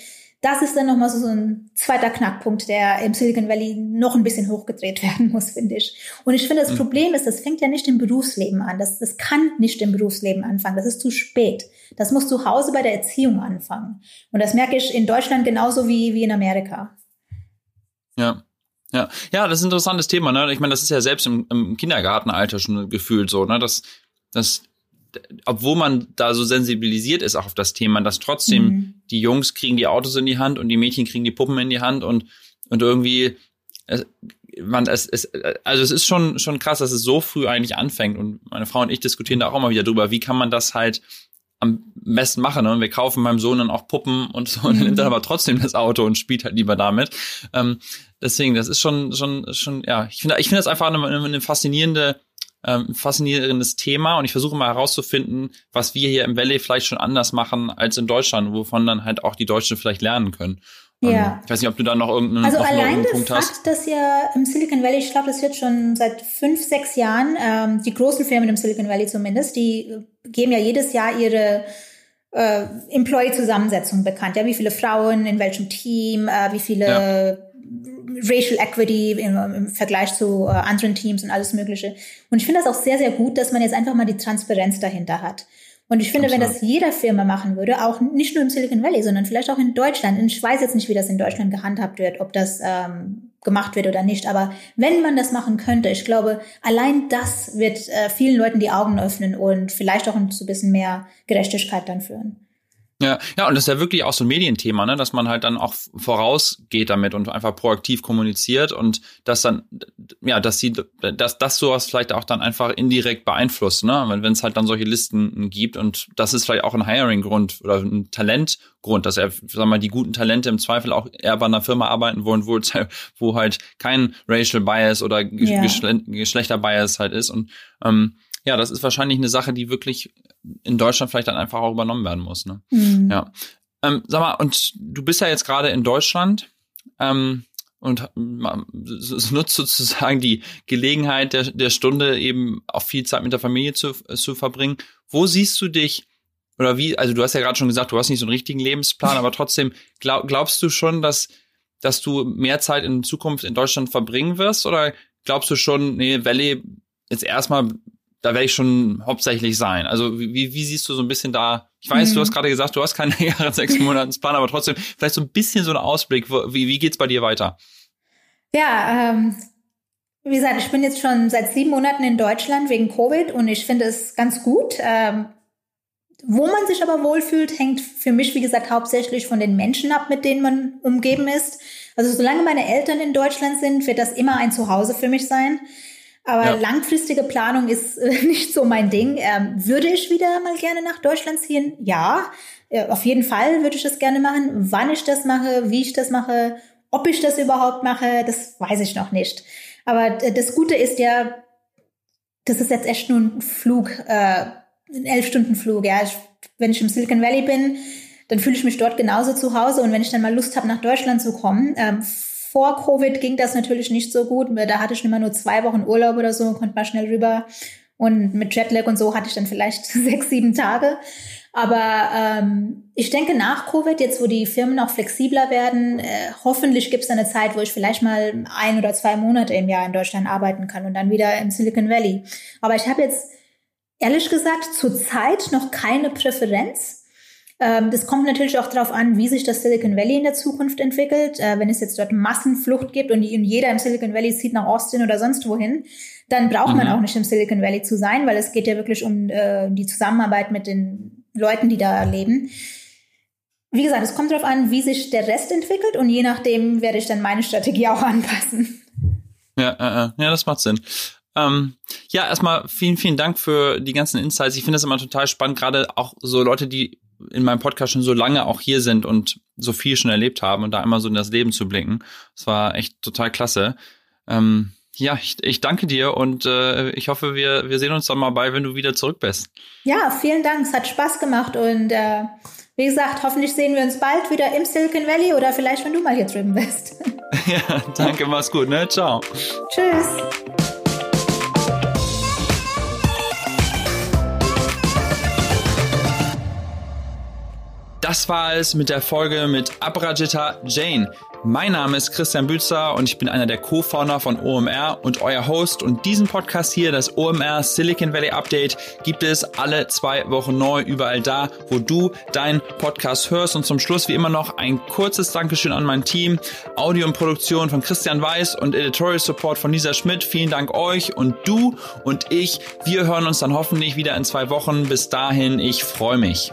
Das ist dann nochmal so, ein zweiter Knackpunkt, der im Silicon Valley noch ein bisschen hochgedreht werden muss, finde ich. Und ich finde, das mhm. Problem ist, das fängt ja nicht im Berufsleben an. Das, das kann nicht im Berufsleben anfangen. Das ist zu spät. Das muss zu Hause bei der Erziehung anfangen. Und das merke ich in Deutschland genauso wie, wie in Amerika. Ja. Ja, ja, das ist ein interessantes Thema. Ne? Ich meine, das ist ja selbst im, im Kindergartenalter schon gefühlt so, ne? dass, dass obwohl man da so sensibilisiert ist auch auf das Thema, dass trotzdem mhm. die Jungs kriegen die Autos in die Hand und die Mädchen kriegen die Puppen in die Hand und und irgendwie es, man es, es also es ist schon schon krass, dass es so früh eigentlich anfängt und meine Frau und ich diskutieren da auch immer wieder drüber, wie kann man das halt am besten machen. Ne? Und wir kaufen meinem Sohn dann auch Puppen und so, und er nimmt dann mhm. aber trotzdem das Auto und spielt halt lieber damit. Ähm, deswegen, das ist schon, schon, schon, ja, ich finde, ich finde das einfach eine, eine faszinierende ähm, faszinierendes Thema und ich versuche mal herauszufinden, was wir hier im Valley vielleicht schon anders machen als in Deutschland, wovon dann halt auch die Deutschen vielleicht lernen können. Ja. Ich weiß nicht, ob du da noch irgendeinen, also allein der Punkt Fakt, hast. dass ja im Silicon Valley, ich glaube, das wird schon seit fünf, sechs Jahren, ähm, die großen Firmen im Silicon Valley zumindest, die geben ja jedes Jahr ihre äh, Employee-Zusammensetzung bekannt. Ja, wie viele Frauen in welchem Team, äh, wie viele ja. Racial Equity im, im Vergleich zu äh, anderen Teams und alles Mögliche. Und ich finde das auch sehr, sehr gut, dass man jetzt einfach mal die Transparenz dahinter hat. Und ich finde, Absolut. wenn das jeder Firma machen würde, auch nicht nur im Silicon Valley, sondern vielleicht auch in Deutschland, und ich weiß jetzt nicht, wie das in Deutschland gehandhabt wird, ob das ähm, gemacht wird oder nicht, aber wenn man das machen könnte, ich glaube, allein das wird äh, vielen Leuten die Augen öffnen und vielleicht auch zu ein bisschen mehr Gerechtigkeit dann führen. Ja, ja, und das ist ja wirklich auch so ein Medienthema, ne, dass man halt dann auch vorausgeht damit und einfach proaktiv kommuniziert und dass dann, ja, dass sie, dass das sowas vielleicht auch dann einfach indirekt beeinflusst, ne, wenn es halt dann solche Listen gibt und das ist vielleicht auch ein Hiring-Grund oder ein Talentgrund, dass er, sagen wir mal, die guten Talente im Zweifel auch eher bei einer Firma arbeiten wollen, wo, wo halt kein Racial Bias oder yeah. Geschlechter-Bias halt ist und ähm, ja, das ist wahrscheinlich eine Sache, die wirklich in Deutschland vielleicht dann einfach auch übernommen werden muss. Ne? Mhm. Ja. Ähm, sag mal, und du bist ja jetzt gerade in Deutschland ähm, und nutzt sozusagen die Gelegenheit der, der Stunde eben auch viel Zeit mit der Familie zu, zu verbringen. Wo siehst du dich oder wie, also du hast ja gerade schon gesagt, du hast nicht so einen richtigen Lebensplan, aber trotzdem glaub, glaubst du schon, dass, dass du mehr Zeit in Zukunft in Deutschland verbringen wirst oder glaubst du schon, nee, Valley jetzt erstmal, da werde ich schon hauptsächlich sein. Also wie, wie siehst du so ein bisschen da? Ich weiß, mhm. du hast gerade gesagt, du hast keinen längeren sechs Monatsplan, aber trotzdem vielleicht so ein bisschen so ein Ausblick. Wie, wie geht's bei dir weiter? Ja, ähm, wie gesagt, ich bin jetzt schon seit sieben Monaten in Deutschland wegen Covid und ich finde es ganz gut. Ähm, wo man sich aber wohlfühlt, hängt für mich, wie gesagt, hauptsächlich von den Menschen ab, mit denen man umgeben ist. Also solange meine Eltern in Deutschland sind, wird das immer ein Zuhause für mich sein. Aber ja. langfristige Planung ist äh, nicht so mein Ding. Ähm, würde ich wieder mal gerne nach Deutschland ziehen? Ja, auf jeden Fall würde ich das gerne machen. Wann ich das mache, wie ich das mache, ob ich das überhaupt mache, das weiß ich noch nicht. Aber äh, das Gute ist ja, das ist jetzt echt nur ein Flug, äh, ein elf Stunden Flug. Ja, ich, wenn ich im Silicon Valley bin, dann fühle ich mich dort genauso zu Hause. Und wenn ich dann mal Lust habe, nach Deutschland zu kommen, ähm, vor Covid ging das natürlich nicht so gut. Da hatte ich immer nur zwei Wochen Urlaub oder so, konnte mal schnell rüber. Und mit Jetlag und so hatte ich dann vielleicht sechs, sieben Tage. Aber ähm, ich denke, nach Covid, jetzt wo die Firmen auch flexibler werden, äh, hoffentlich gibt es eine Zeit, wo ich vielleicht mal ein oder zwei Monate im Jahr in Deutschland arbeiten kann und dann wieder im Silicon Valley. Aber ich habe jetzt ehrlich gesagt zurzeit noch keine Präferenz. Ähm, das kommt natürlich auch darauf an, wie sich das Silicon Valley in der Zukunft entwickelt. Äh, wenn es jetzt dort Massenflucht gibt und jeder im Silicon Valley zieht nach Austin oder sonst wohin, dann braucht mhm. man auch nicht im Silicon Valley zu sein, weil es geht ja wirklich um äh, die Zusammenarbeit mit den Leuten, die da leben. Wie gesagt, es kommt darauf an, wie sich der Rest entwickelt und je nachdem werde ich dann meine Strategie auch anpassen. Ja, äh, ja, das macht Sinn. Ähm, ja, erstmal vielen, vielen Dank für die ganzen Insights. Ich finde das immer total spannend, gerade auch so Leute, die in meinem Podcast schon so lange auch hier sind und so viel schon erlebt haben und da immer so in das Leben zu blicken. Das war echt total klasse. Ähm, ja, ich, ich danke dir und äh, ich hoffe, wir, wir sehen uns dann mal bei, wenn du wieder zurück bist. Ja, vielen Dank. Es hat Spaß gemacht und äh, wie gesagt, hoffentlich sehen wir uns bald wieder im Silicon Valley oder vielleicht, wenn du mal hier drüben bist. ja, danke, mach's gut, ne? Ciao. Tschüss. Das war es mit der Folge mit Abrajita Jane. Mein Name ist Christian Bützer und ich bin einer der Co-Founder von OMR und euer Host. Und diesen Podcast hier, das OMR Silicon Valley Update, gibt es alle zwei Wochen neu überall da, wo du deinen Podcast hörst. Und zum Schluss wie immer noch ein kurzes Dankeschön an mein Team. Audio und Produktion von Christian Weiß und Editorial Support von Lisa Schmidt. Vielen Dank euch und du und ich. Wir hören uns dann hoffentlich wieder in zwei Wochen. Bis dahin, ich freue mich.